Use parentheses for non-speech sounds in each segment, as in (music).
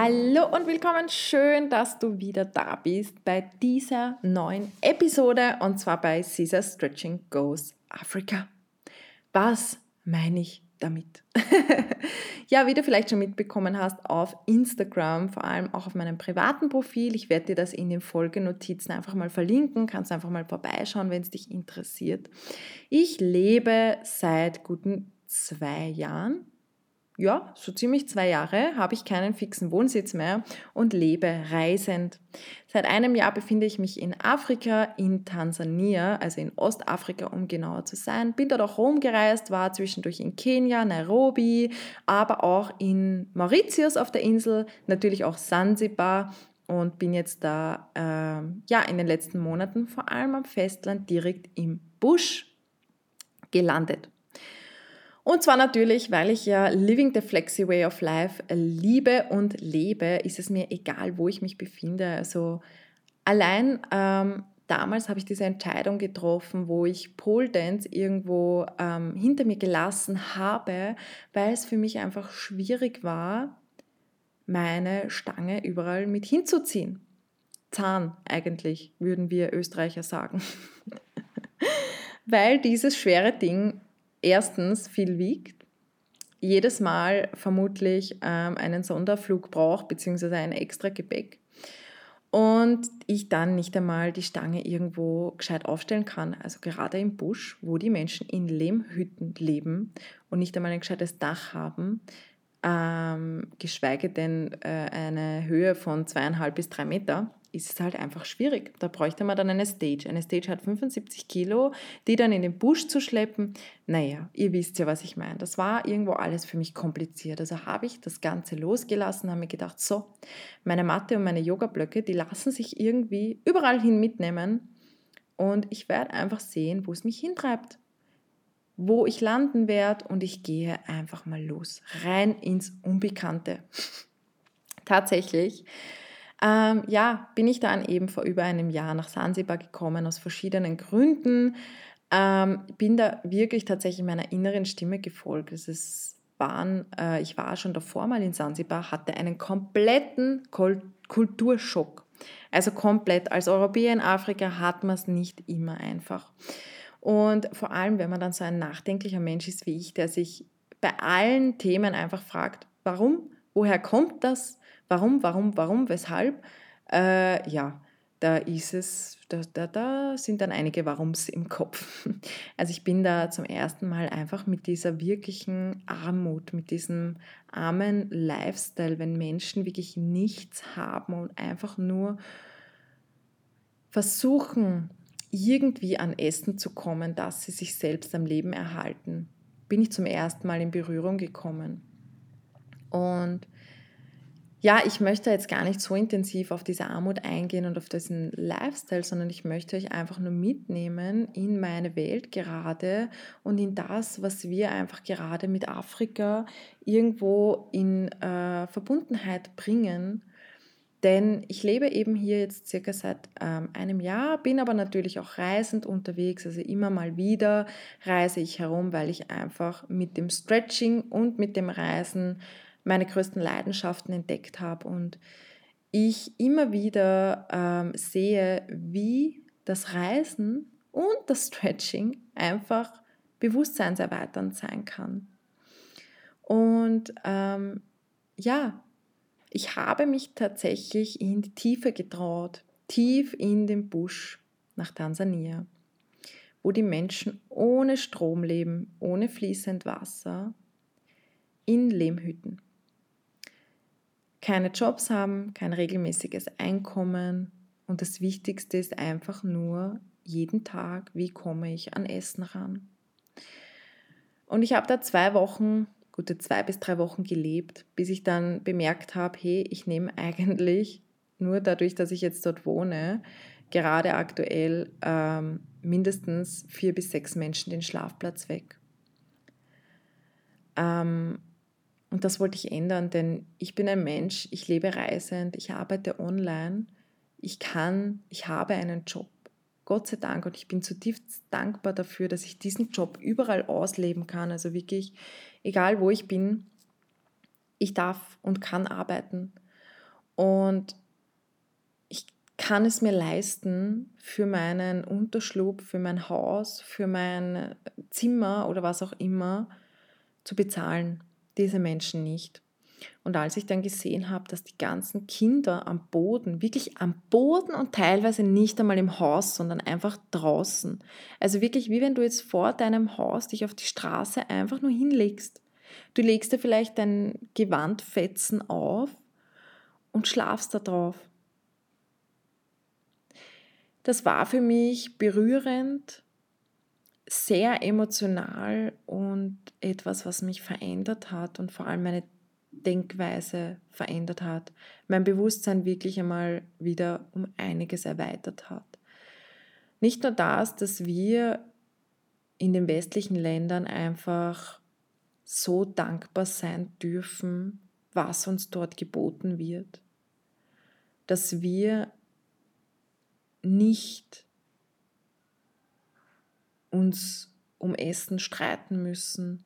Hallo und willkommen. Schön, dass du wieder da bist bei dieser neuen Episode und zwar bei Caesar Stretching Goes Africa. Was meine ich damit? (laughs) ja, wie du vielleicht schon mitbekommen hast, auf Instagram, vor allem auch auf meinem privaten Profil. Ich werde dir das in den Folgenotizen einfach mal verlinken. Kannst einfach mal vorbeischauen, wenn es dich interessiert. Ich lebe seit guten zwei Jahren ja, so ziemlich zwei Jahre habe ich keinen fixen Wohnsitz mehr und lebe reisend. Seit einem Jahr befinde ich mich in Afrika, in Tansania, also in Ostafrika, um genauer zu sein. Bin dort auch rumgereist, war zwischendurch in Kenia, Nairobi, aber auch in Mauritius auf der Insel, natürlich auch Sansibar und bin jetzt da äh, ja in den letzten Monaten vor allem am Festland direkt im Busch gelandet. Und zwar natürlich, weil ich ja Living the Flexi Way of Life liebe und lebe, ist es mir egal, wo ich mich befinde. Also allein ähm, damals habe ich diese Entscheidung getroffen, wo ich Pole Dance irgendwo ähm, hinter mir gelassen habe, weil es für mich einfach schwierig war, meine Stange überall mit hinzuziehen. Zahn eigentlich, würden wir Österreicher sagen. (laughs) weil dieses schwere Ding erstens viel wiegt, jedes Mal vermutlich ähm, einen Sonderflug braucht, beziehungsweise ein extra Gepäck. Und ich dann nicht einmal die Stange irgendwo gescheit aufstellen kann. Also gerade im Busch, wo die Menschen in Lehmhütten leben und nicht einmal ein gescheites Dach haben, ähm, geschweige denn äh, eine Höhe von zweieinhalb bis drei Meter, ist es halt einfach schwierig. Da bräuchte man dann eine Stage. Eine Stage hat 75 Kilo, die dann in den Busch zu schleppen. Naja, ihr wisst ja, was ich meine. Das war irgendwo alles für mich kompliziert. Also habe ich das Ganze losgelassen, habe mir gedacht, so, meine Matte und meine Yoga-Blöcke, die lassen sich irgendwie überall hin mitnehmen. Und ich werde einfach sehen, wo es mich hintreibt. Wo ich landen werde und ich gehe einfach mal los. Rein ins Unbekannte. (laughs) Tatsächlich ähm, ja, bin ich dann eben vor über einem Jahr nach Sansibar gekommen, aus verschiedenen Gründen. Ähm, bin da wirklich tatsächlich meiner inneren Stimme gefolgt. Es ist waren, äh, ich war schon davor mal in Sansibar, hatte einen kompletten Kulturschock. Also komplett. Als Europäer in Afrika hat man es nicht immer einfach. Und vor allem, wenn man dann so ein nachdenklicher Mensch ist wie ich, der sich bei allen Themen einfach fragt, warum, woher kommt das, Warum, warum, warum, weshalb? Äh, ja, da ist es, da, da, da sind dann einige Warums im Kopf. (laughs) Also ich bin da zum ersten Mal einfach mit dieser wirklichen Armut, mit diesem armen Lifestyle, wenn Menschen wirklich nichts haben und einfach nur versuchen, irgendwie an Essen zu kommen, dass sie sich selbst am Leben erhalten, bin ich zum ersten Mal in Berührung gekommen. Und ja, ich möchte jetzt gar nicht so intensiv auf diese Armut eingehen und auf diesen Lifestyle, sondern ich möchte euch einfach nur mitnehmen in meine Welt gerade und in das, was wir einfach gerade mit Afrika irgendwo in äh, Verbundenheit bringen. Denn ich lebe eben hier jetzt circa seit ähm, einem Jahr, bin aber natürlich auch reisend unterwegs, also immer mal wieder reise ich herum, weil ich einfach mit dem Stretching und mit dem Reisen meine größten Leidenschaften entdeckt habe und ich immer wieder ähm, sehe, wie das Reisen und das Stretching einfach bewusstseinserweiternd sein kann. Und ähm, ja, ich habe mich tatsächlich in die Tiefe getraut, tief in den Busch nach Tansania, wo die Menschen ohne Strom leben, ohne fließend Wasser, in Lehmhütten keine Jobs haben, kein regelmäßiges Einkommen und das Wichtigste ist einfach nur jeden Tag, wie komme ich an Essen ran. Und ich habe da zwei Wochen, gute zwei bis drei Wochen gelebt, bis ich dann bemerkt habe, hey, ich nehme (laughs) eigentlich nur dadurch, dass ich jetzt dort wohne, gerade aktuell ähm, mindestens vier bis sechs Menschen den Schlafplatz weg. Ähm, und das wollte ich ändern, denn ich bin ein Mensch, ich lebe reisend, ich arbeite online, ich kann, ich habe einen Job. Gott sei Dank und ich bin zutiefst dankbar dafür, dass ich diesen Job überall ausleben kann. Also wirklich, egal wo ich bin, ich darf und kann arbeiten. Und ich kann es mir leisten, für meinen Unterschlupf, für mein Haus, für mein Zimmer oder was auch immer zu bezahlen. Diese Menschen nicht. Und als ich dann gesehen habe, dass die ganzen Kinder am Boden, wirklich am Boden und teilweise nicht einmal im Haus, sondern einfach draußen. Also wirklich wie wenn du jetzt vor deinem Haus dich auf die Straße einfach nur hinlegst. Du legst dir vielleicht dein Gewandfetzen auf und schlafst da drauf. Das war für mich berührend, sehr emotional und etwas, was mich verändert hat und vor allem meine Denkweise verändert hat, mein Bewusstsein wirklich einmal wieder um einiges erweitert hat. Nicht nur das, dass wir in den westlichen Ländern einfach so dankbar sein dürfen, was uns dort geboten wird, dass wir nicht uns um Essen streiten müssen,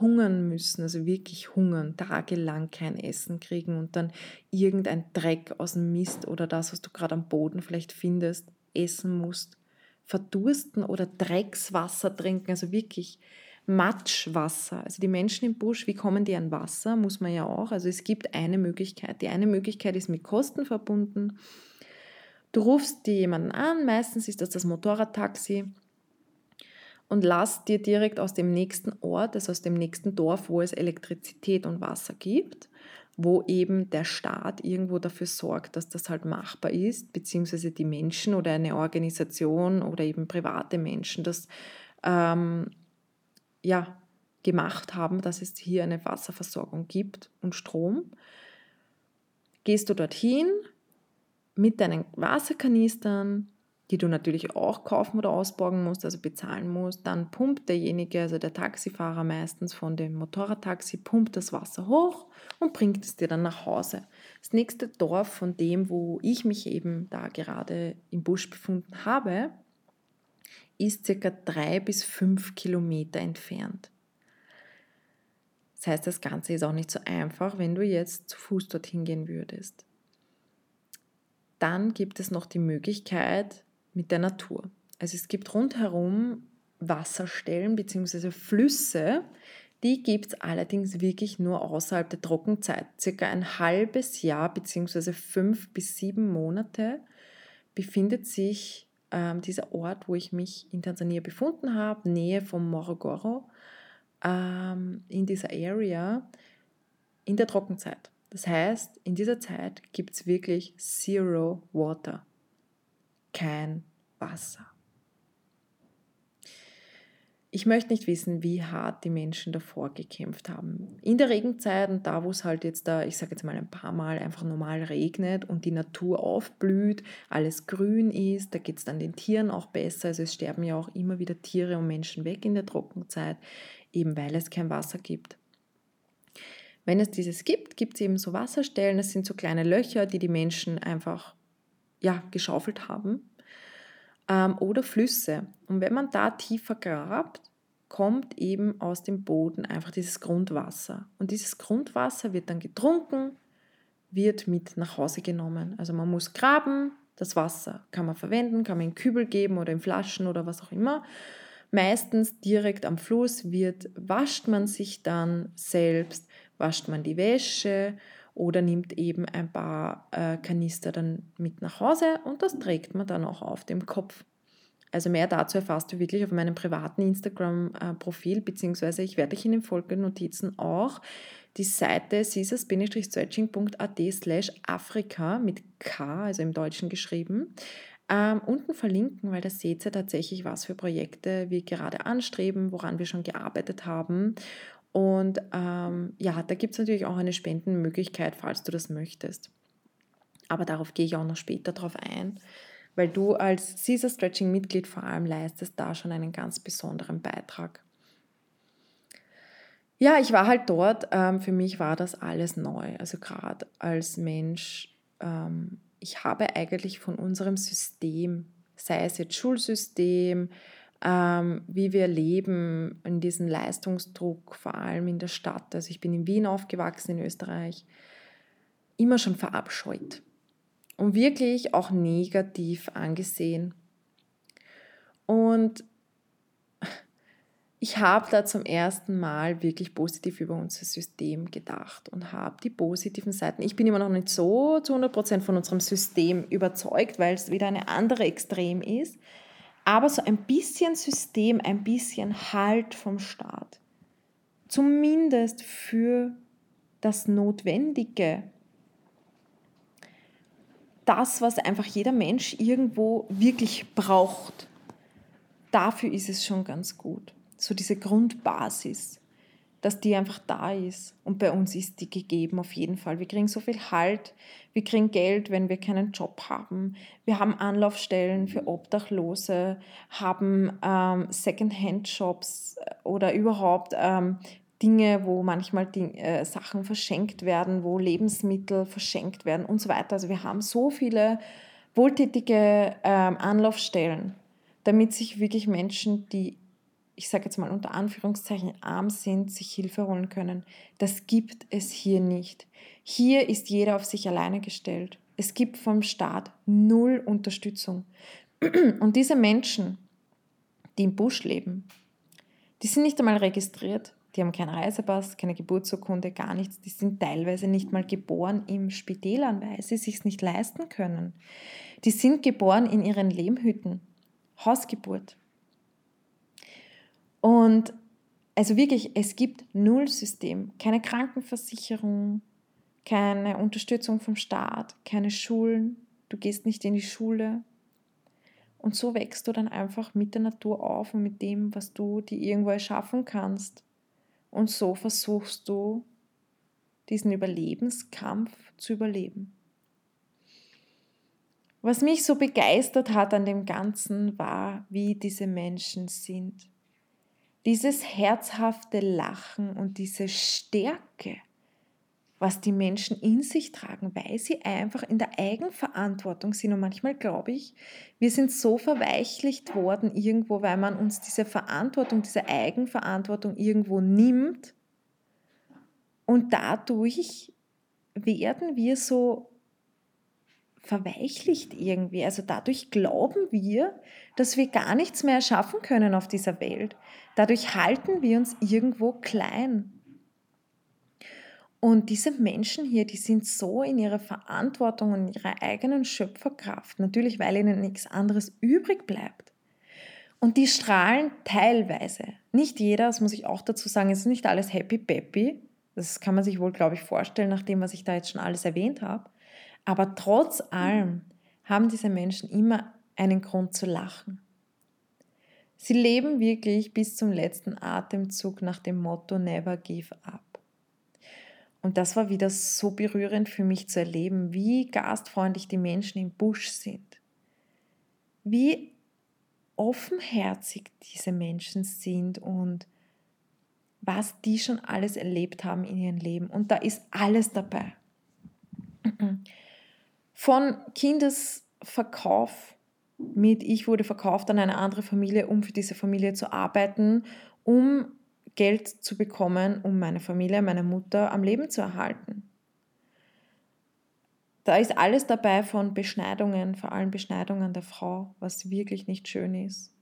hungern müssen, also wirklich hungern, tagelang kein Essen kriegen und dann irgendein Dreck aus dem Mist oder das, was du gerade am Boden vielleicht findest, essen musst, verdursten oder Dreckswasser trinken, also wirklich Matschwasser. Also die Menschen im Busch, wie kommen die an Wasser? Muss man ja auch. Also es gibt eine Möglichkeit. Die eine Möglichkeit ist mit Kosten verbunden. Du rufst dir jemanden an, meistens ist das das Motorradtaxi und lass dir direkt aus dem nächsten Ort, also aus dem nächsten Dorf, wo es Elektrizität und Wasser gibt, wo eben der Staat irgendwo dafür sorgt, dass das halt machbar ist, beziehungsweise die Menschen oder eine Organisation oder eben private Menschen das ähm, ja, gemacht haben, dass es hier eine Wasserversorgung gibt und Strom. Gehst du dorthin mit deinen Wasserkanistern, die du natürlich auch kaufen oder ausborgen musst, also bezahlen musst. Dann pumpt derjenige, also der Taxifahrer meistens von dem Motorradtaxi, pumpt das Wasser hoch und bringt es dir dann nach Hause. Das nächste Dorf von dem, wo ich mich eben da gerade im Busch befunden habe, ist circa drei bis fünf Kilometer entfernt. Das heißt, das Ganze ist auch nicht so einfach, wenn du jetzt zu Fuß dorthin gehen würdest. Dann gibt es noch die Möglichkeit, mit der Natur. Also es gibt rundherum Wasserstellen bzw. Flüsse, die gibt es allerdings wirklich nur außerhalb der Trockenzeit. Circa ein halbes Jahr bzw. fünf bis sieben Monate befindet sich ähm, dieser Ort, wo ich mich in Tansania befunden habe, Nähe von Morogoro, ähm, in dieser Area, in der Trockenzeit. Das heißt, in dieser Zeit gibt es wirklich Zero Water kein Wasser. Ich möchte nicht wissen, wie hart die Menschen davor gekämpft haben. In der Regenzeit und da, wo es halt jetzt da, ich sage jetzt mal ein paar Mal einfach normal regnet und die Natur aufblüht, alles grün ist, da geht es dann den Tieren auch besser. Also es sterben ja auch immer wieder Tiere und Menschen weg in der Trockenzeit, eben weil es kein Wasser gibt. Wenn es dieses gibt, gibt es eben so Wasserstellen, das sind so kleine Löcher, die die Menschen einfach ja, geschaufelt haben ähm, oder Flüsse. Und wenn man da tiefer grabt, kommt eben aus dem Boden einfach dieses Grundwasser. Und dieses Grundwasser wird dann getrunken, wird mit nach Hause genommen. Also man muss graben, das Wasser kann man verwenden, kann man in Kübel geben oder in Flaschen oder was auch immer. Meistens direkt am Fluss wird, wascht man sich dann selbst, wascht man die Wäsche oder nimmt eben ein paar äh, Kanister dann mit nach Hause und das trägt man dann auch auf dem Kopf. Also mehr dazu erfährst du wirklich auf meinem privaten Instagram-Profil, beziehungsweise ich werde dich in den folgenden Notizen auch die Seite caesars-stretching.at slash Afrika mit K, also im Deutschen geschrieben, ähm, unten verlinken, weil da seht ihr tatsächlich, was für Projekte wir gerade anstreben, woran wir schon gearbeitet haben. Und ähm, ja, da gibt es natürlich auch eine Spendenmöglichkeit, falls du das möchtest. Aber darauf gehe ich auch noch später drauf ein. weil du als Caesar Stretching Mitglied vor allem leistest da schon einen ganz besonderen Beitrag. Ja, ich war halt dort. Ähm, für mich war das alles neu. Also gerade als Mensch, ähm, ich habe eigentlich von unserem System, sei es jetzt Schulsystem, ähm, wie wir leben, in diesem Leistungsdruck, vor allem in der Stadt. Also ich bin in Wien aufgewachsen, in Österreich, immer schon verabscheut und wirklich auch negativ angesehen. Und ich habe da zum ersten Mal wirklich positiv über unser System gedacht und habe die positiven Seiten. Ich bin immer noch nicht so zu 100% von unserem System überzeugt, weil es wieder eine andere Extrem ist. Aber so ein bisschen System, ein bisschen Halt vom Staat. Zumindest für das Notwendige. Das, was einfach jeder Mensch irgendwo wirklich braucht. Dafür ist es schon ganz gut so diese Grundbasis, dass die einfach da ist. Und bei uns ist die gegeben auf jeden Fall. Wir kriegen so viel Halt, wir kriegen Geld, wenn wir keinen Job haben. Wir haben Anlaufstellen für Obdachlose, haben ähm, Second-Hand-Shops äh, oder überhaupt ähm, Dinge, wo manchmal die, äh, Sachen verschenkt werden, wo Lebensmittel verschenkt werden und so weiter. Also wir haben so viele wohltätige ähm, Anlaufstellen, damit sich wirklich Menschen, die ich sage jetzt mal unter Anführungszeichen, arm sind, sich Hilfe holen können. Das gibt es hier nicht. Hier ist jeder auf sich alleine gestellt. Es gibt vom Staat null Unterstützung. Und diese Menschen, die im Busch leben, die sind nicht einmal registriert, die haben keinen Reisepass, keine Geburtsurkunde, gar nichts. Die sind teilweise nicht mal geboren im Spitälern, weil sie sich nicht leisten können. Die sind geboren in ihren Lehmhütten, Hausgeburt. Und also wirklich, es gibt null System, keine Krankenversicherung, keine Unterstützung vom Staat, keine Schulen, du gehst nicht in die Schule. Und so wächst du dann einfach mit der Natur auf und mit dem, was du dir irgendwo erschaffen kannst. Und so versuchst du, diesen Überlebenskampf zu überleben. Was mich so begeistert hat an dem Ganzen war, wie diese Menschen sind dieses herzhafte Lachen und diese Stärke, was die Menschen in sich tragen, weil sie einfach in der Eigenverantwortung sind. Und manchmal glaube ich, wir sind so verweichlicht worden irgendwo, weil man uns diese Verantwortung, diese Eigenverantwortung irgendwo nimmt. Und dadurch werden wir so verweichlicht irgendwie. Also dadurch glauben wir, dass wir gar nichts mehr erschaffen können auf dieser Welt. Dadurch halten wir uns irgendwo klein. Und diese Menschen hier, die sind so in ihrer Verantwortung und ihrer eigenen Schöpferkraft, natürlich weil ihnen nichts anderes übrig bleibt. Und die strahlen teilweise. Nicht jeder, das muss ich auch dazu sagen, es ist nicht alles happy peppy. Das kann man sich wohl, glaube ich, vorstellen, nach dem, was ich da jetzt schon alles erwähnt habe. Aber trotz allem haben diese Menschen immer einen Grund zu lachen. Sie leben wirklich bis zum letzten Atemzug nach dem Motto Never Give Up. Und das war wieder so berührend für mich zu erleben, wie gastfreundlich die Menschen im Busch sind. Wie offenherzig diese Menschen sind und was die schon alles erlebt haben in ihrem Leben. Und da ist alles dabei. Von Kindesverkauf mit ich wurde verkauft an eine andere Familie, um für diese Familie zu arbeiten, um Geld zu bekommen, um meine Familie, meine Mutter am Leben zu erhalten. Da ist alles dabei von Beschneidungen, vor allem Beschneidungen der Frau, was wirklich nicht schön ist.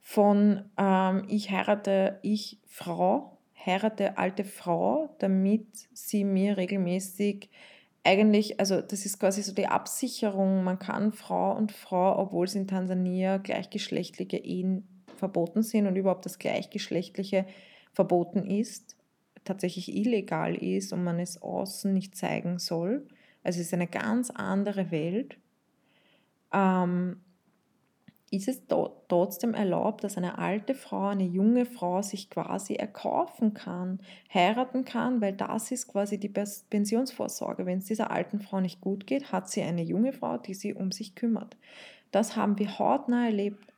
Von ähm, ich heirate ich Frau, heirate alte Frau, damit sie mir regelmäßig eigentlich, also das ist quasi so die Absicherung, man kann Frau und Frau, obwohl es in Tansania gleichgeschlechtliche Ehen verboten sind und überhaupt das Gleichgeschlechtliche verboten ist, tatsächlich illegal ist und man es außen nicht zeigen soll. Also es ist eine ganz andere Welt. Ähm, ist es trotzdem erlaubt, dass eine alte Frau, eine junge Frau sich quasi erkaufen kann, heiraten kann, weil das ist quasi die Pensionsvorsorge. Wenn es dieser alten Frau nicht gut geht, hat sie eine junge Frau, die sie um sich kümmert. Das haben wir hautnah erlebt.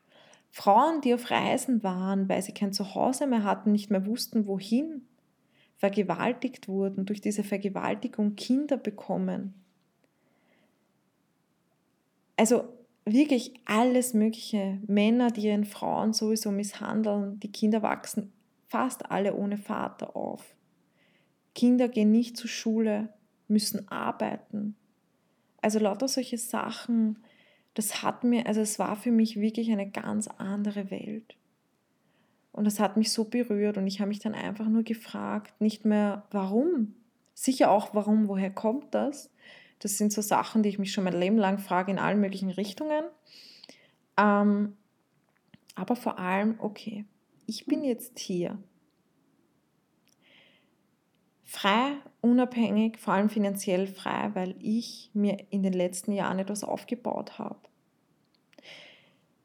Frauen, die auf Reisen waren, weil sie kein Zuhause mehr hatten, nicht mehr wussten, wohin, vergewaltigt wurden, durch diese Vergewaltigung Kinder bekommen. Also wirklich alles Mögliche. Männer, die ihren Frauen sowieso misshandeln, die Kinder wachsen fast alle ohne Vater auf. Kinder gehen nicht zur Schule, müssen arbeiten. Also lauter solche Sachen, das hat mir, also es war für mich wirklich eine ganz andere Welt. Und das hat mich so berührt und ich habe mich dann einfach nur gefragt, nicht mehr warum, sicher auch warum, woher kommt das, das sind so Sachen, die ich mich schon mein Leben lang frage in allen möglichen Richtungen. Ähm, aber vor allem, okay, ich bin jetzt hier. Frei, unabhängig, vor allem finanziell frei, weil ich mir in den letzten Jahren etwas aufgebaut habe.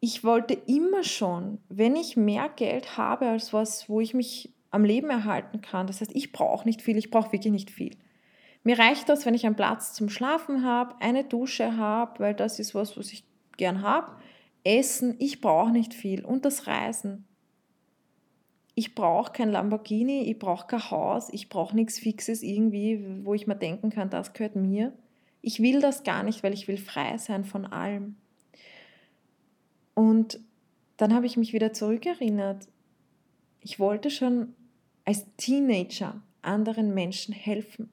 Ich wollte immer schon, wenn ich mehr Geld habe als was, wo ich mich am Leben erhalten kann, das heißt, ich brauche nicht viel, ich brauche wirklich nicht viel. Mir reicht das, wenn ich einen Platz zum Schlafen habe, eine Dusche habe, weil das ist was, was ich gern habe. Essen, ich brauche nicht viel. Und das Reisen. Ich brauche kein Lamborghini, ich brauche kein Haus, ich brauche nichts Fixes irgendwie, wo ich mir denken kann, das gehört mir. Ich will das gar nicht, weil ich will frei sein von allem. Und dann habe ich mich wieder zurückerinnert. Ich wollte schon als Teenager anderen Menschen helfen.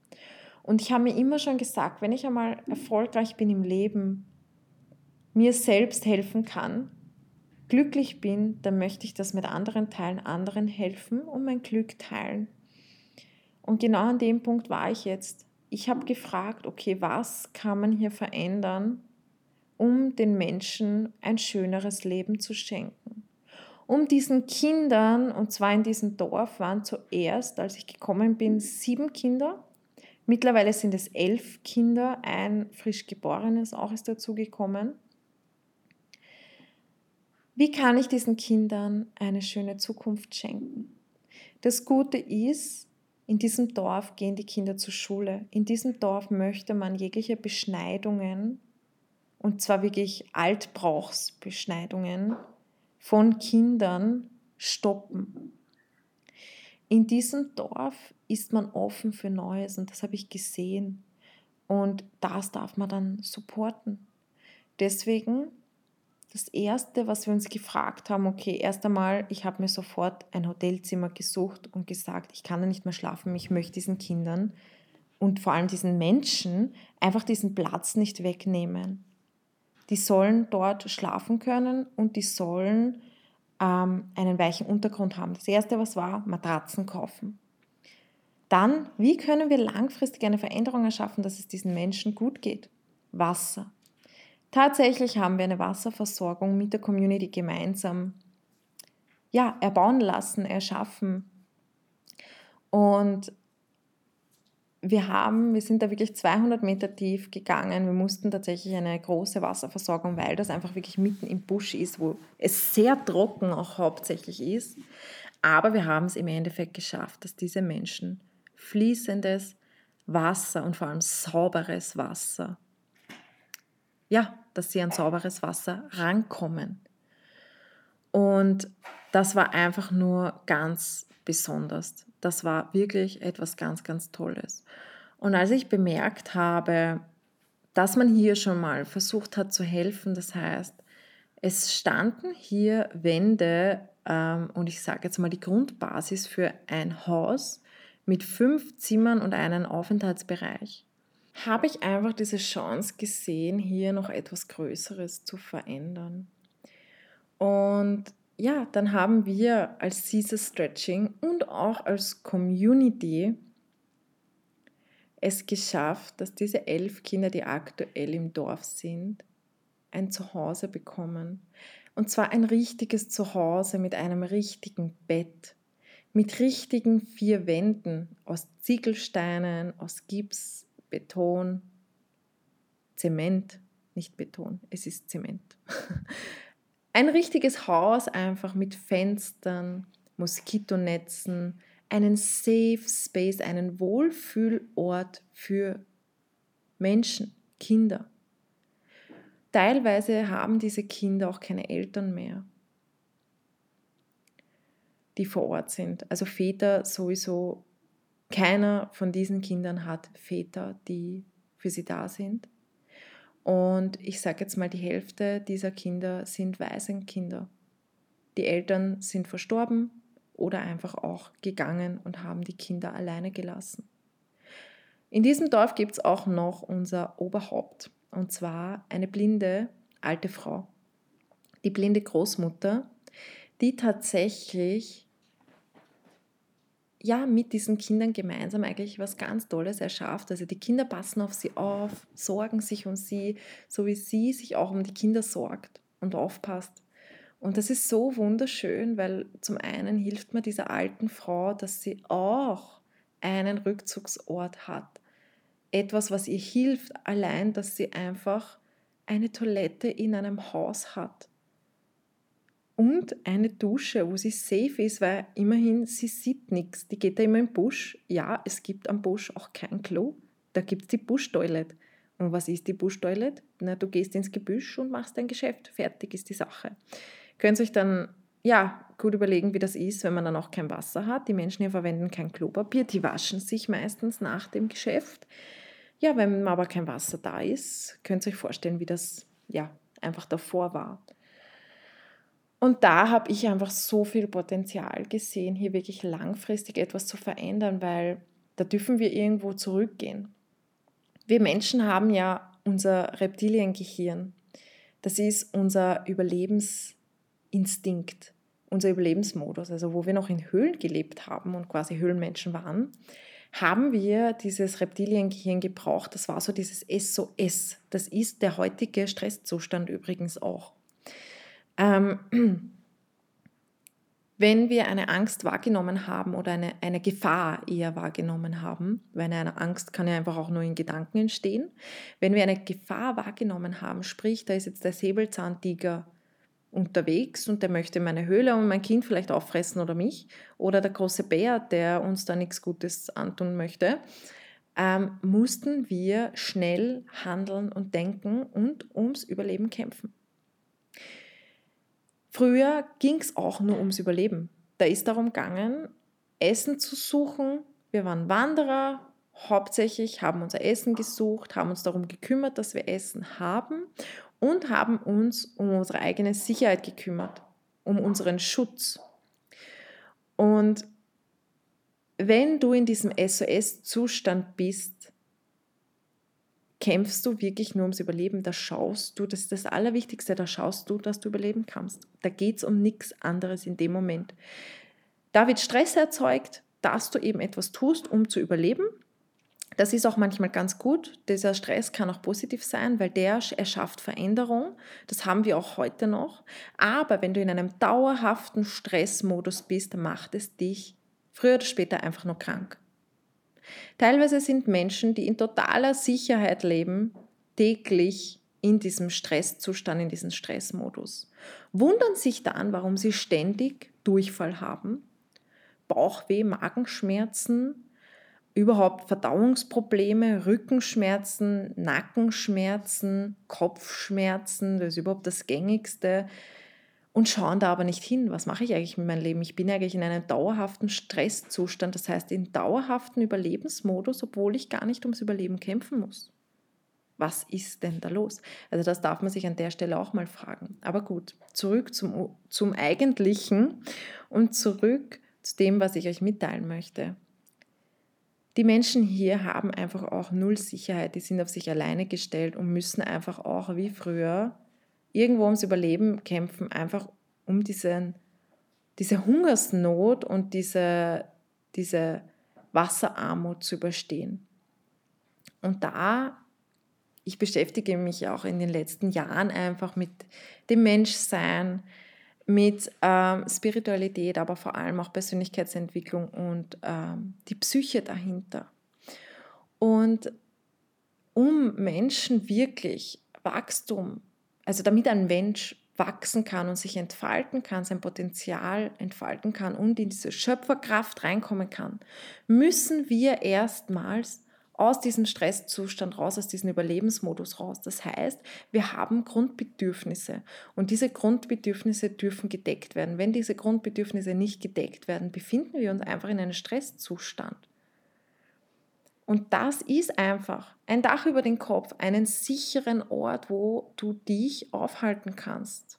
Und ich habe mir immer schon gesagt, wenn ich einmal erfolgreich bin im Leben, mir selbst helfen kann, glücklich bin, dann möchte ich das mit anderen teilen, anderen helfen und mein Glück teilen. Und genau an dem Punkt war ich jetzt. Ich habe gefragt, okay, was kann man hier verändern, um den Menschen ein schöneres Leben zu schenken? Um diesen Kindern, und zwar in diesem Dorf waren zuerst, als ich gekommen bin, sieben Kinder Mittlerweile sind es elf Kinder, ein frisch geborenes auch ist dazugekommen. Wie kann ich diesen Kindern eine schöne Zukunft schenken? Das Gute ist, in diesem Dorf gehen die Kinder zur Schule. In diesem Dorf möchte man jegliche Beschneidungen, und zwar wirklich Altbrauchsbeschneidungen von Kindern stoppen. In diesem Dorf ist man offen für Neues und das habe ich gesehen. Und das darf man dann supporten. Deswegen das Erste, was wir uns gefragt haben, okay, erst einmal, ich habe mir sofort ein Hotelzimmer gesucht und gesagt, ich kann da nicht mehr schlafen, ich möchte diesen Kindern und vor allem diesen Menschen einfach diesen Platz nicht wegnehmen. Die sollen dort schlafen können und die sollen ähm, einen weichen Untergrund haben. Das Erste, was war, Matratzen kaufen. Dann, wie können wir langfristig eine Veränderung erschaffen, dass es diesen Menschen gut geht? Wasser. Tatsächlich haben wir eine Wasserversorgung mit der Community gemeinsam ja, erbauen lassen, erschaffen. Und wir haben, wir sind da wirklich 200 Meter tief gegangen. Wir mussten tatsächlich eine große Wasserversorgung, weil das einfach wirklich mitten im Busch ist, wo es sehr trocken auch hauptsächlich ist. Aber wir haben es im Endeffekt geschafft, dass diese Menschen fließendes Wasser und vor allem sauberes Wasser. Ja, dass sie an sauberes Wasser rankommen. Und das war einfach nur ganz besonders. Das war wirklich etwas ganz, ganz Tolles. Und als ich bemerkt habe, dass man hier schon mal versucht hat zu helfen, das heißt, es standen hier Wände ähm, und ich sage jetzt mal die Grundbasis für ein Haus mit fünf Zimmern und einem Aufenthaltsbereich, habe ich einfach diese Chance gesehen, hier noch etwas Größeres zu verändern. Und ja, dann haben wir als Caesar Stretching und auch als Community es geschafft, dass diese elf Kinder, die aktuell im Dorf sind, ein Zuhause bekommen. Und zwar ein richtiges Zuhause mit einem richtigen Bett, mit richtigen vier Wänden aus Ziegelsteinen, aus Gips, Beton, Zement, nicht Beton, es ist Zement. (laughs) Ein richtiges Haus einfach mit Fenstern, Moskitonetzen, einen Safe Space, einen Wohlfühlort für Menschen, Kinder. Teilweise haben diese Kinder auch keine Eltern mehr, die vor Ort sind. Also Väter sowieso, keiner von diesen Kindern hat Väter, die für sie da sind. Und ich sage jetzt mal, die Hälfte dieser Kinder sind Waisenkinder. Die Eltern sind verstorben oder einfach auch gegangen und haben die Kinder alleine gelassen. In diesem Dorf gibt es auch noch unser Oberhaupt, und zwar eine blinde alte Frau, die blinde Großmutter, die tatsächlich ja, mit diesen Kindern gemeinsam eigentlich was ganz Tolles erschafft. Also die Kinder passen auf sie auf, sorgen sich um sie, so wie sie sich auch um die Kinder sorgt und aufpasst. Und das ist so wunderschön, weil zum einen hilft man dieser alten Frau, dass sie auch einen Rückzugsort hat. Etwas, was ihr hilft, allein, dass sie einfach eine Toilette in einem Haus hat und eine Dusche, wo sie safe ist, weil immerhin sie sieht nichts. Die geht da immer im Busch. Ja, es gibt am Busch auch kein Klo. Da gibt es die Buschtoilette. Und was ist die Buschtoilette? Na, du gehst ins Gebüsch und machst dein Geschäft. Fertig ist die Sache. Könnt ihr euch dann ja, gut überlegen, wie das ist, wenn man dann auch kein Wasser hat. Die Menschen hier verwenden kein Klopapier, die waschen sich meistens nach dem Geschäft. Ja, wenn aber kein Wasser da ist, könnt ihr euch vorstellen, wie das ja einfach davor war. Und da habe ich einfach so viel Potenzial gesehen, hier wirklich langfristig etwas zu verändern, weil da dürfen wir irgendwo zurückgehen. Wir Menschen haben ja unser Reptiliengehirn. Das ist unser Überlebensinstinkt, unser Überlebensmodus. Also wo wir noch in Höhlen gelebt haben und quasi Höhlenmenschen waren, haben wir dieses Reptiliengehirn gebraucht. Das war so dieses SOS. Das ist der heutige Stresszustand übrigens auch. Ähm, (clears throat) wenn wir eine Angst wahrgenommen haben oder eine, eine Gefahr eher wahrgenommen haben, weil eine Angst kann ja einfach auch nur in Gedanken entstehen, wenn wir eine Gefahr wahrgenommen haben, sprich, da ist jetzt der Säbelzahntiger unterwegs und der möchte meine Höhle und mein Kind vielleicht auffressen oder mich, oder der große Bär, der uns da nichts Gutes antun möchte, ähm, mussten wir schnell handeln und denken und ums Überleben kämpfen. Früher ging es auch nur ums Überleben. Da ist darum gegangen, Essen zu suchen. Wir waren Wanderer, hauptsächlich haben unser Essen gesucht, haben uns darum gekümmert, dass wir Essen haben und haben uns um unsere eigene Sicherheit gekümmert, um unseren Schutz. Und wenn du in diesem SOS-Zustand bist, kämpfst du wirklich nur ums Überleben. Da schaust du, das ist das Allerwichtigste, da schaust du, dass du überleben kannst. Da geht es um nichts anderes in dem Moment. Da wird Stress erzeugt, dass du eben etwas tust, um zu überleben. Das ist auch manchmal ganz gut. Dieser Stress kann auch positiv sein, weil der erschafft Veränderung. Das haben wir auch heute noch. Aber wenn du in einem dauerhaften Stressmodus bist, macht es dich früher oder später einfach nur krank. Teilweise sind Menschen, die in totaler Sicherheit leben, täglich in diesem Stresszustand, in diesem Stressmodus. Wundern sich dann, warum sie ständig Durchfall haben, Bauchweh, Magenschmerzen, überhaupt Verdauungsprobleme, Rückenschmerzen, Nackenschmerzen, Kopfschmerzen, das ist überhaupt das gängigste und schauen da aber nicht hin. Was mache ich eigentlich mit meinem Leben? Ich bin eigentlich in einem dauerhaften Stresszustand, das heißt in dauerhaften Überlebensmodus, obwohl ich gar nicht ums Überleben kämpfen muss. Was ist denn da los? Also das darf man sich an der Stelle auch mal fragen. Aber gut, zurück zum, zum Eigentlichen und zurück zu dem, was ich euch mitteilen möchte. Die Menschen hier haben einfach auch null Sicherheit, die sind auf sich alleine gestellt und müssen einfach auch wie früher irgendwo ums Überleben kämpfen, einfach um diesen, diese Hungersnot und diese, diese Wasserarmut zu überstehen. Und da, ich beschäftige mich auch in den letzten Jahren einfach mit dem Menschsein, mit ähm, Spiritualität, aber vor allem auch Persönlichkeitsentwicklung und ähm, die Psyche dahinter. Und um Menschen wirklich Wachstum also damit ein Mensch wachsen kann und sich entfalten kann, sein Potenzial entfalten kann und in diese Schöpferkraft reinkommen kann, müssen wir erstmals aus diesem Stresszustand raus, aus diesem Überlebensmodus raus. Das heißt, wir haben Grundbedürfnisse und diese Grundbedürfnisse dürfen gedeckt werden. Wenn diese Grundbedürfnisse nicht gedeckt werden, befinden wir uns einfach in einem Stresszustand. Und das ist einfach ein Dach über den Kopf, einen sicheren Ort, wo du dich aufhalten kannst.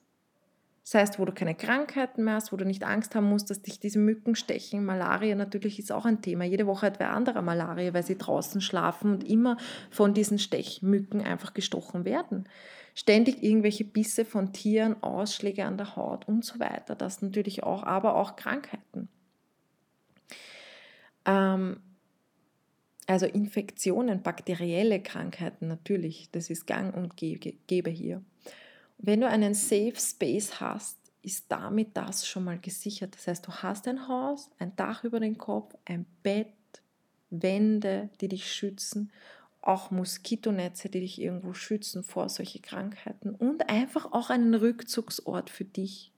Das heißt, wo du keine Krankheiten mehr hast, wo du nicht Angst haben musst, dass dich diese Mücken stechen. Malaria natürlich ist auch ein Thema. Jede Woche hat wer anderer Malaria, weil sie draußen schlafen und immer von diesen Stechmücken einfach gestochen werden. Ständig irgendwelche Bisse von Tieren, Ausschläge an der Haut und so weiter. Das natürlich auch, aber auch Krankheiten. Ähm, also Infektionen, bakterielle Krankheiten natürlich, das ist gang und gäbe hier. Wenn du einen Safe Space hast, ist damit das schon mal gesichert. Das heißt, du hast ein Haus, ein Dach über den Kopf, ein Bett, Wände, die dich schützen, auch Moskitonetze, die dich irgendwo schützen vor solchen Krankheiten und einfach auch einen Rückzugsort für dich.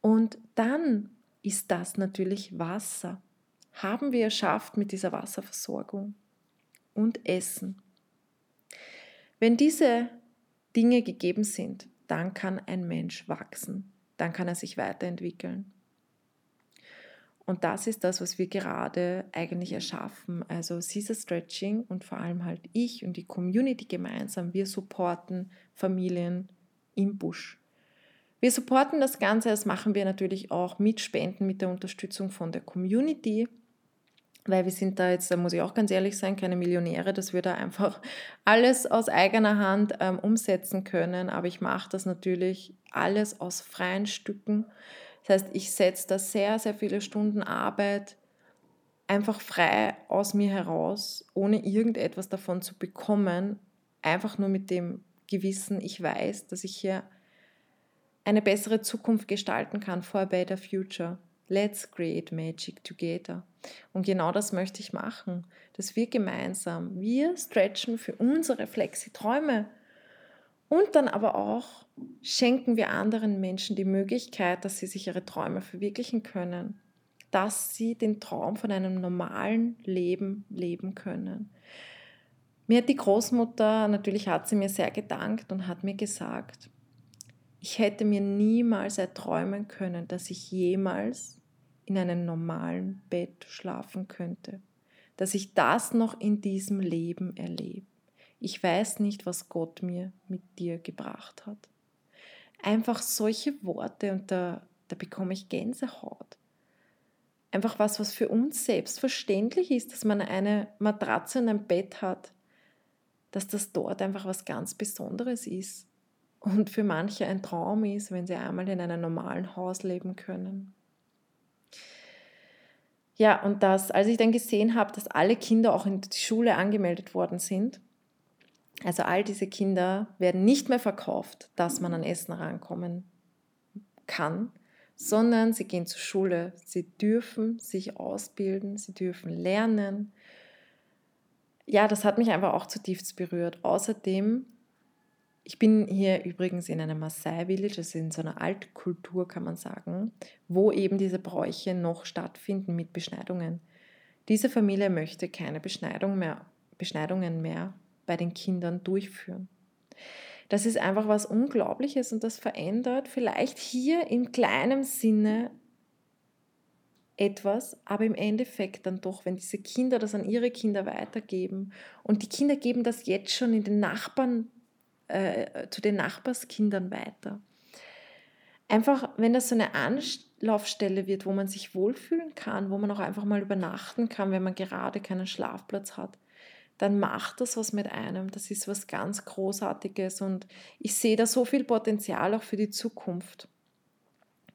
Und dann ist das natürlich Wasser haben wir erschafft mit dieser Wasserversorgung und Essen. Wenn diese Dinge gegeben sind, dann kann ein Mensch wachsen, dann kann er sich weiterentwickeln. Und das ist das, was wir gerade eigentlich erschaffen. Also Caesar Stretching und vor allem halt ich und die Community gemeinsam, wir supporten Familien im Busch. Wir supporten das Ganze, das machen wir natürlich auch mit Spenden, mit der Unterstützung von der Community weil wir sind da jetzt, da muss ich auch ganz ehrlich sein, keine Millionäre, dass wir da einfach (laughs) alles aus eigener Hand ähm, umsetzen können. Aber ich mache das natürlich alles aus freien Stücken. Das heißt, ich setze da sehr, sehr viele Stunden Arbeit einfach frei aus mir heraus, ohne irgendetwas davon zu bekommen. Einfach nur mit dem Gewissen, ich weiß, dass ich hier eine bessere Zukunft gestalten kann for a better future. Let's create magic together. Und genau das möchte ich machen, dass wir gemeinsam, wir stretchen für unsere Flexi-Träume und dann aber auch schenken wir anderen Menschen die Möglichkeit, dass sie sich ihre Träume verwirklichen können, dass sie den Traum von einem normalen Leben leben können. Mir hat die Großmutter, natürlich hat sie mir sehr gedankt und hat mir gesagt, ich hätte mir niemals erträumen können, dass ich jemals in einem normalen Bett schlafen könnte, dass ich das noch in diesem Leben erlebe. Ich weiß nicht, was Gott mir mit dir gebracht hat. Einfach solche Worte und da, da bekomme ich Gänsehaut. Einfach was, was für uns selbstverständlich ist, dass man eine Matratze und ein Bett hat, dass das dort einfach was ganz Besonderes ist und für manche ein Traum ist, wenn sie einmal in einem normalen Haus leben können. Ja, und das, als ich dann gesehen habe, dass alle Kinder auch in die Schule angemeldet worden sind, also all diese Kinder werden nicht mehr verkauft, dass man an Essen rankommen kann, sondern sie gehen zur Schule, sie dürfen sich ausbilden, sie dürfen lernen. Ja, das hat mich einfach auch zutiefst berührt. Außerdem ich bin hier übrigens in einem Maasai Village, also in so einer Altkultur kann man sagen, wo eben diese Bräuche noch stattfinden mit Beschneidungen. Diese Familie möchte keine Beschneidung mehr, Beschneidungen mehr bei den Kindern durchführen. Das ist einfach was Unglaubliches und das verändert vielleicht hier in kleinem Sinne etwas, aber im Endeffekt dann doch, wenn diese Kinder das an ihre Kinder weitergeben und die Kinder geben das jetzt schon in den Nachbarn äh, zu den Nachbarskindern weiter. Einfach, wenn das so eine Anlaufstelle wird, wo man sich wohlfühlen kann, wo man auch einfach mal übernachten kann, wenn man gerade keinen Schlafplatz hat, dann macht das was mit einem. Das ist was ganz Großartiges und ich sehe da so viel Potenzial auch für die Zukunft,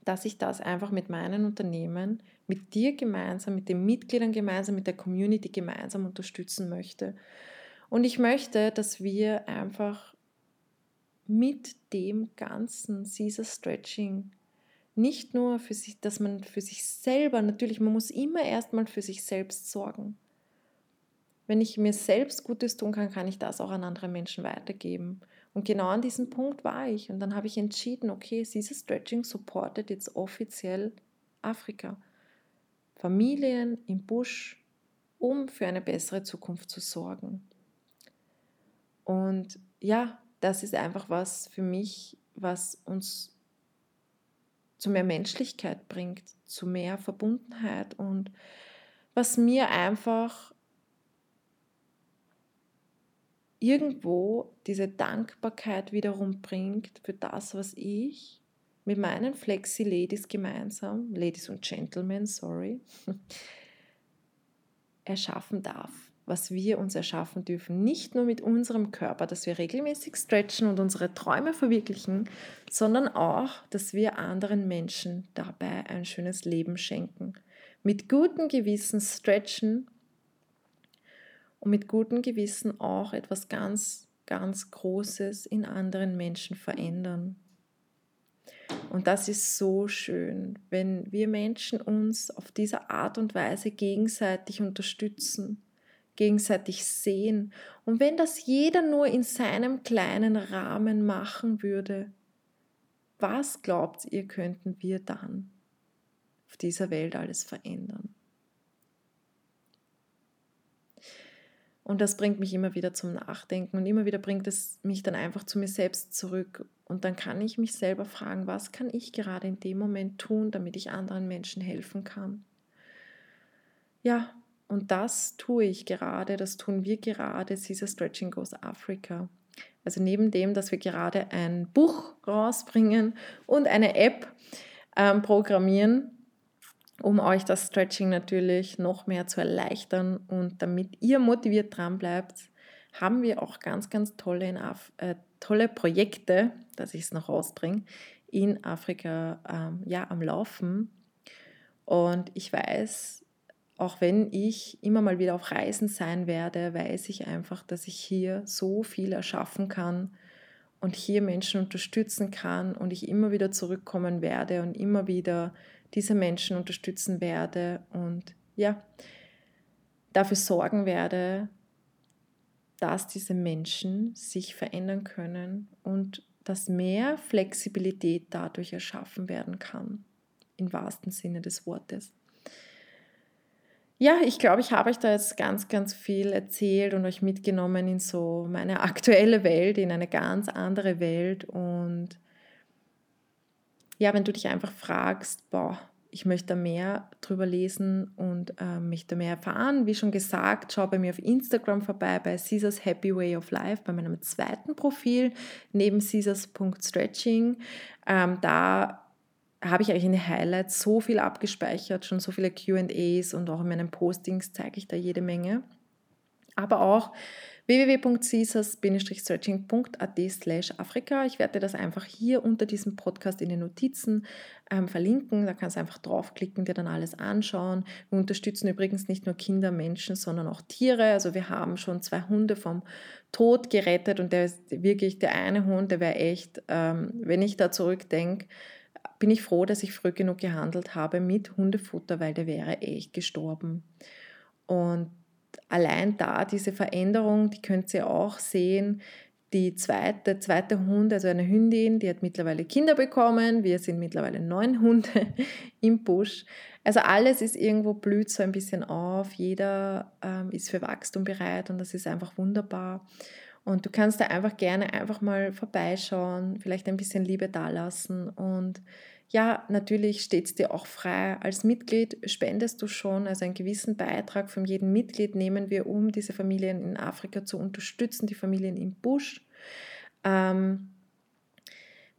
dass ich das einfach mit meinen Unternehmen, mit dir gemeinsam, mit den Mitgliedern gemeinsam, mit der Community gemeinsam unterstützen möchte. Und ich möchte, dass wir einfach mit dem ganzen Caesar Stretching nicht nur für sich, dass man für sich selber, natürlich, man muss immer erstmal für sich selbst sorgen. Wenn ich mir selbst Gutes tun kann, kann ich das auch an andere Menschen weitergeben. Und genau an diesem Punkt war ich. Und dann habe ich entschieden, okay, Caesar Stretching supportet jetzt offiziell Afrika. Familien im Busch, um für eine bessere Zukunft zu sorgen. Und ja, das ist einfach was für mich, was uns zu mehr Menschlichkeit bringt, zu mehr Verbundenheit und was mir einfach irgendwo diese Dankbarkeit wiederum bringt für das, was ich mit meinen Flexi-Ladies gemeinsam, Ladies und Gentlemen, sorry, (laughs) erschaffen darf was wir uns erschaffen dürfen. Nicht nur mit unserem Körper, dass wir regelmäßig stretchen und unsere Träume verwirklichen, sondern auch, dass wir anderen Menschen dabei ein schönes Leben schenken. Mit gutem Gewissen stretchen und mit gutem Gewissen auch etwas ganz, ganz Großes in anderen Menschen verändern. Und das ist so schön, wenn wir Menschen uns auf diese Art und Weise gegenseitig unterstützen gegenseitig sehen. Und wenn das jeder nur in seinem kleinen Rahmen machen würde, was glaubt ihr, könnten wir dann auf dieser Welt alles verändern? Und das bringt mich immer wieder zum Nachdenken und immer wieder bringt es mich dann einfach zu mir selbst zurück. Und dann kann ich mich selber fragen, was kann ich gerade in dem Moment tun, damit ich anderen Menschen helfen kann? Ja, und das tue ich gerade, das tun wir gerade, Caesar Stretching Goes Africa. Also neben dem, dass wir gerade ein Buch rausbringen und eine App ähm, programmieren, um euch das Stretching natürlich noch mehr zu erleichtern und damit ihr motiviert dran bleibt, haben wir auch ganz, ganz tolle, Af äh, tolle Projekte, dass ich es noch rausbringe, in Afrika ähm, ja, am Laufen. Und ich weiß, auch wenn ich immer mal wieder auf Reisen sein werde, weiß ich einfach, dass ich hier so viel erschaffen kann und hier Menschen unterstützen kann und ich immer wieder zurückkommen werde und immer wieder diese Menschen unterstützen werde und ja, dafür sorgen werde, dass diese Menschen sich verändern können und dass mehr Flexibilität dadurch erschaffen werden kann, im wahrsten Sinne des Wortes. Ja, ich glaube, ich habe euch da jetzt ganz, ganz viel erzählt und euch mitgenommen in so meine (laughs) aktuelle Welt, in eine ganz andere Welt. Und ja, wenn du dich einfach fragst, boah, ich möchte mehr drüber lesen und äh, möchte mehr erfahren, wie schon gesagt, schau bei mir auf Instagram vorbei bei Caesars Happy Way of Life, bei meinem zweiten Profil neben Caesars.stretching. Ähm, da habe ich eigentlich in den Highlights so viel abgespeichert, schon so viele QAs und auch in meinen Postings zeige ich da jede Menge. Aber auch www.caesars-stretching.at slash Afrika. Ich werde das einfach hier unter diesem Podcast in den Notizen ähm, verlinken. Da kannst du einfach draufklicken, dir dann alles anschauen. Wir unterstützen übrigens nicht nur Kinder, Menschen, sondern auch Tiere. Also wir haben schon zwei Hunde vom Tod gerettet und der ist wirklich der eine Hund, der wäre echt, ähm, wenn ich da zurückdenke, bin ich froh, dass ich früh genug gehandelt habe mit Hundefutter, weil der wäre echt gestorben. Und allein da diese Veränderung, die könnt ihr auch sehen. Die zweite, zweite Hund, also eine Hündin, die hat mittlerweile Kinder bekommen. Wir sind mittlerweile neun Hunde (laughs) im Busch. Also alles ist irgendwo blüht so ein bisschen auf. Jeder ähm, ist für Wachstum bereit und das ist einfach wunderbar. Und du kannst da einfach gerne einfach mal vorbeischauen, vielleicht ein bisschen Liebe dalassen. Und ja, natürlich steht es dir auch frei. Als Mitglied spendest du schon, also einen gewissen Beitrag von jedem Mitglied nehmen wir, um diese Familien in Afrika zu unterstützen, die Familien im Busch. Ähm,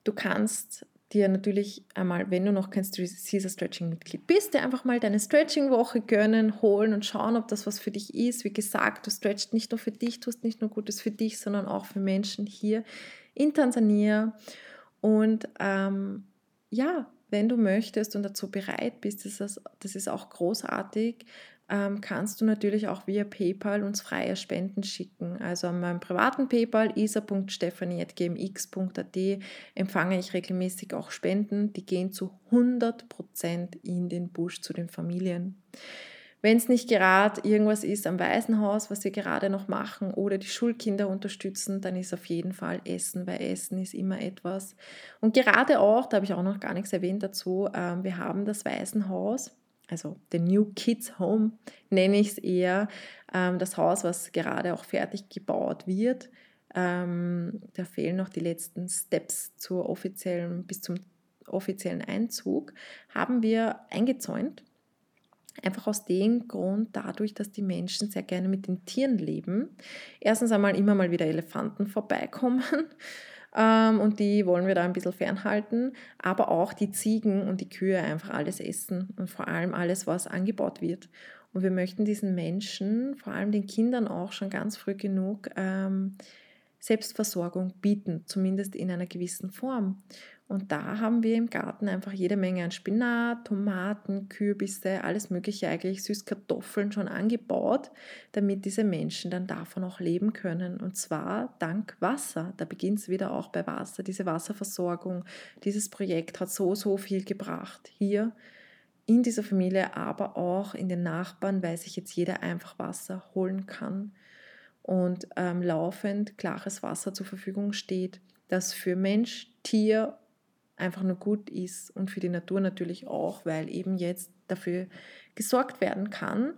du kannst dir natürlich einmal, wenn du noch kein Caesar Stretching Mitglied bist, dir einfach mal deine Stretching Woche gönnen, holen und schauen, ob das was für dich ist. Wie gesagt, du stretchst nicht nur für dich, tust nicht nur Gutes für dich, sondern auch für Menschen hier in Tansania. Und ähm, ja, wenn du möchtest und dazu bereit bist, das ist, das ist auch großartig, ähm, kannst du natürlich auch via PayPal uns freie Spenden schicken. Also an meinem privaten PayPal isa.stephanie.gmx.at empfange ich regelmäßig auch Spenden, die gehen zu 100% in den Busch, zu den Familien. Wenn es nicht gerade irgendwas ist am Waisenhaus, was wir gerade noch machen oder die Schulkinder unterstützen, dann ist auf jeden Fall Essen, weil Essen ist immer etwas. Und gerade auch, da habe ich auch noch gar nichts erwähnt dazu, ähm, wir haben das Waisenhaus, also the New Kids Home nenne ich es eher, ähm, das Haus, was gerade auch fertig gebaut wird. Ähm, da fehlen noch die letzten Steps zur offiziellen, bis zum offiziellen Einzug, haben wir eingezäunt Einfach aus dem Grund, dadurch, dass die Menschen sehr gerne mit den Tieren leben. Erstens einmal immer mal wieder Elefanten vorbeikommen und die wollen wir da ein bisschen fernhalten, aber auch die Ziegen und die Kühe einfach alles essen und vor allem alles, was angebaut wird. Und wir möchten diesen Menschen, vor allem den Kindern auch schon ganz früh genug, ähm, Selbstversorgung bieten, zumindest in einer gewissen Form. Und da haben wir im Garten einfach jede Menge an Spinat, Tomaten, Kürbisse, alles Mögliche, eigentlich Süßkartoffeln schon angebaut, damit diese Menschen dann davon auch leben können. Und zwar dank Wasser. Da beginnt es wieder auch bei Wasser. Diese Wasserversorgung, dieses Projekt hat so, so viel gebracht. Hier in dieser Familie, aber auch in den Nachbarn, weil sich jetzt jeder einfach Wasser holen kann und ähm, laufend klares Wasser zur Verfügung steht, das für Mensch, Tier einfach nur gut ist und für die Natur natürlich auch, weil eben jetzt dafür gesorgt werden kann,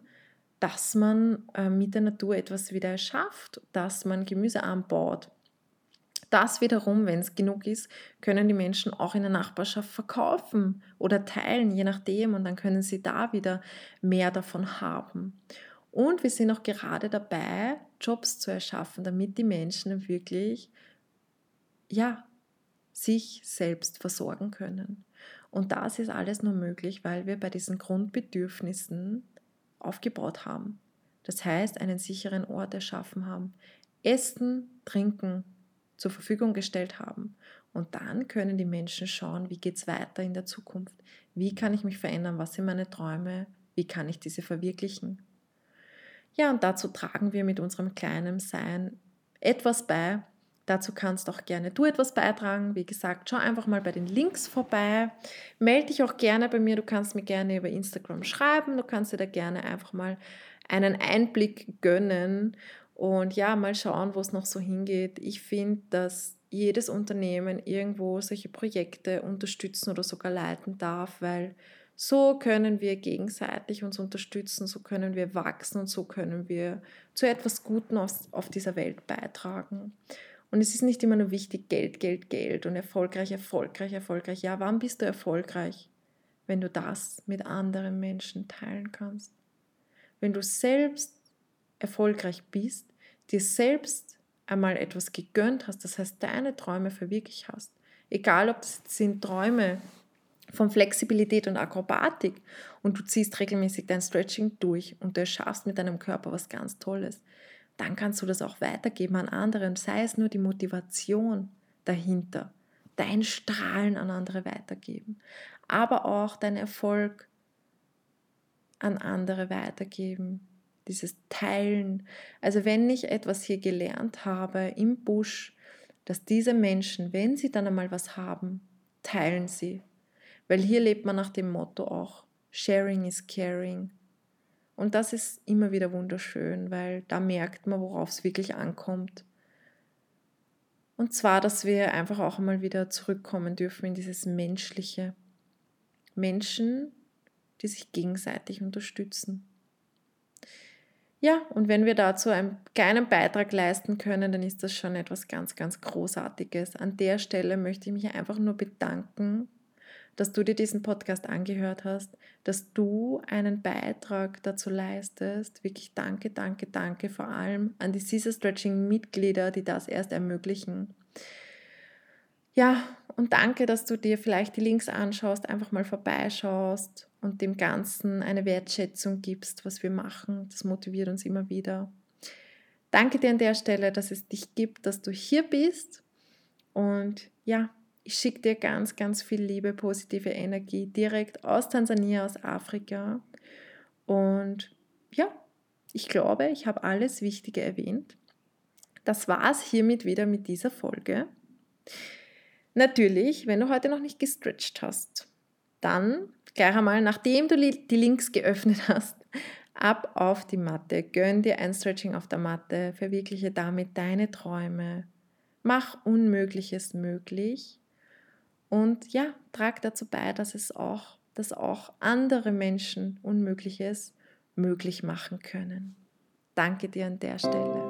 dass man äh, mit der Natur etwas wieder schafft, dass man Gemüse anbaut. Das wiederum, wenn es genug ist, können die Menschen auch in der Nachbarschaft verkaufen oder teilen, je nachdem, und dann können sie da wieder mehr davon haben. Und wir sind auch gerade dabei, Jobs zu erschaffen, damit die Menschen wirklich ja, sich selbst versorgen können. Und das ist alles nur möglich, weil wir bei diesen Grundbedürfnissen aufgebaut haben. Das heißt, einen sicheren Ort erschaffen haben, Essen, Trinken zur Verfügung gestellt haben. Und dann können die Menschen schauen, wie geht es weiter in der Zukunft? Wie kann ich mich verändern? Was sind meine Träume? Wie kann ich diese verwirklichen? Ja, und dazu tragen wir mit unserem kleinen Sein etwas bei, Dazu kannst auch gerne du etwas beitragen. Wie gesagt, schau einfach mal bei den Links vorbei. Melde dich auch gerne bei mir. Du kannst mir gerne über Instagram schreiben. Du kannst dir da gerne einfach mal einen Einblick gönnen und ja, mal schauen, wo es noch so hingeht. Ich finde, dass jedes Unternehmen irgendwo solche Projekte unterstützen oder sogar leiten darf, weil so können wir gegenseitig uns unterstützen, so können wir wachsen und so können wir zu etwas Guten auf dieser Welt beitragen. Und es ist nicht immer nur wichtig, Geld, Geld, Geld und erfolgreich, erfolgreich, erfolgreich. Ja, wann bist du erfolgreich? Wenn du das mit anderen Menschen teilen kannst. Wenn du selbst erfolgreich bist, dir selbst einmal etwas gegönnt hast, das heißt deine Träume verwirklicht hast. Egal, ob es sind Träume von Flexibilität und Akrobatik und du ziehst regelmäßig dein Stretching durch und du erschaffst mit deinem Körper was ganz Tolles dann kannst du das auch weitergeben an andere. sei es nur die Motivation dahinter, dein Strahlen an andere weitergeben, aber auch dein Erfolg an andere weitergeben, dieses Teilen. Also wenn ich etwas hier gelernt habe im Busch, dass diese Menschen, wenn sie dann einmal was haben, teilen sie. Weil hier lebt man nach dem Motto auch, Sharing is Caring. Und das ist immer wieder wunderschön, weil da merkt man, worauf es wirklich ankommt. Und zwar, dass wir einfach auch einmal wieder zurückkommen dürfen in dieses Menschliche. Menschen, die sich gegenseitig unterstützen. Ja, und wenn wir dazu einen kleinen Beitrag leisten können, dann ist das schon etwas ganz, ganz Großartiges. An der Stelle möchte ich mich einfach nur bedanken dass du dir diesen Podcast angehört hast, dass du einen Beitrag dazu leistest. Wirklich danke, danke, danke vor allem an die Caesar Stretching Mitglieder, die das erst ermöglichen. Ja, und danke, dass du dir vielleicht die Links anschaust, einfach mal vorbeischaust und dem Ganzen eine Wertschätzung gibst, was wir machen. Das motiviert uns immer wieder. Danke dir an der Stelle, dass es dich gibt, dass du hier bist. Und ja, ich schicke dir ganz, ganz viel Liebe, positive Energie direkt aus Tansania, aus Afrika. Und ja, ich glaube, ich habe alles Wichtige erwähnt. Das war es hiermit wieder mit dieser Folge. Natürlich, wenn du heute noch nicht gestretched hast, dann gleich einmal, nachdem du die Links geöffnet (laughs) hast, ab auf die Matte, gönn dir ein Stretching auf der Matte, verwirkliche damit deine Träume, mach Unmögliches möglich und ja, trag dazu bei, dass es auch, dass auch andere Menschen Unmögliches möglich machen können. Danke dir an der Stelle.